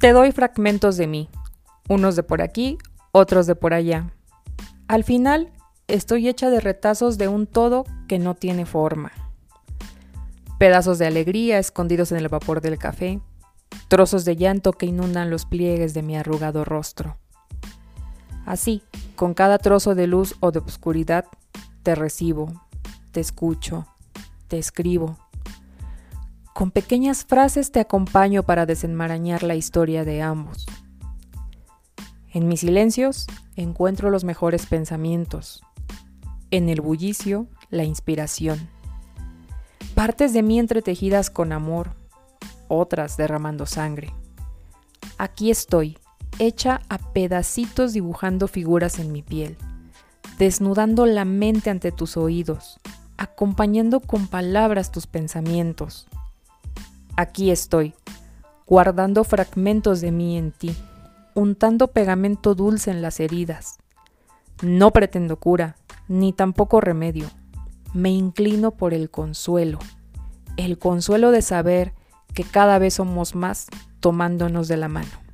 Te doy fragmentos de mí, unos de por aquí, otros de por allá. Al final, estoy hecha de retazos de un todo que no tiene forma. Pedazos de alegría escondidos en el vapor del café, trozos de llanto que inundan los pliegues de mi arrugado rostro. Así, con cada trozo de luz o de oscuridad, te recibo, te escucho, te escribo. Con pequeñas frases te acompaño para desenmarañar la historia de ambos. En mis silencios encuentro los mejores pensamientos. En el bullicio, la inspiración. Partes de mí entretejidas con amor, otras derramando sangre. Aquí estoy, hecha a pedacitos dibujando figuras en mi piel, desnudando la mente ante tus oídos, acompañando con palabras tus pensamientos. Aquí estoy, guardando fragmentos de mí en ti, untando pegamento dulce en las heridas. No pretendo cura, ni tampoco remedio. Me inclino por el consuelo, el consuelo de saber que cada vez somos más tomándonos de la mano.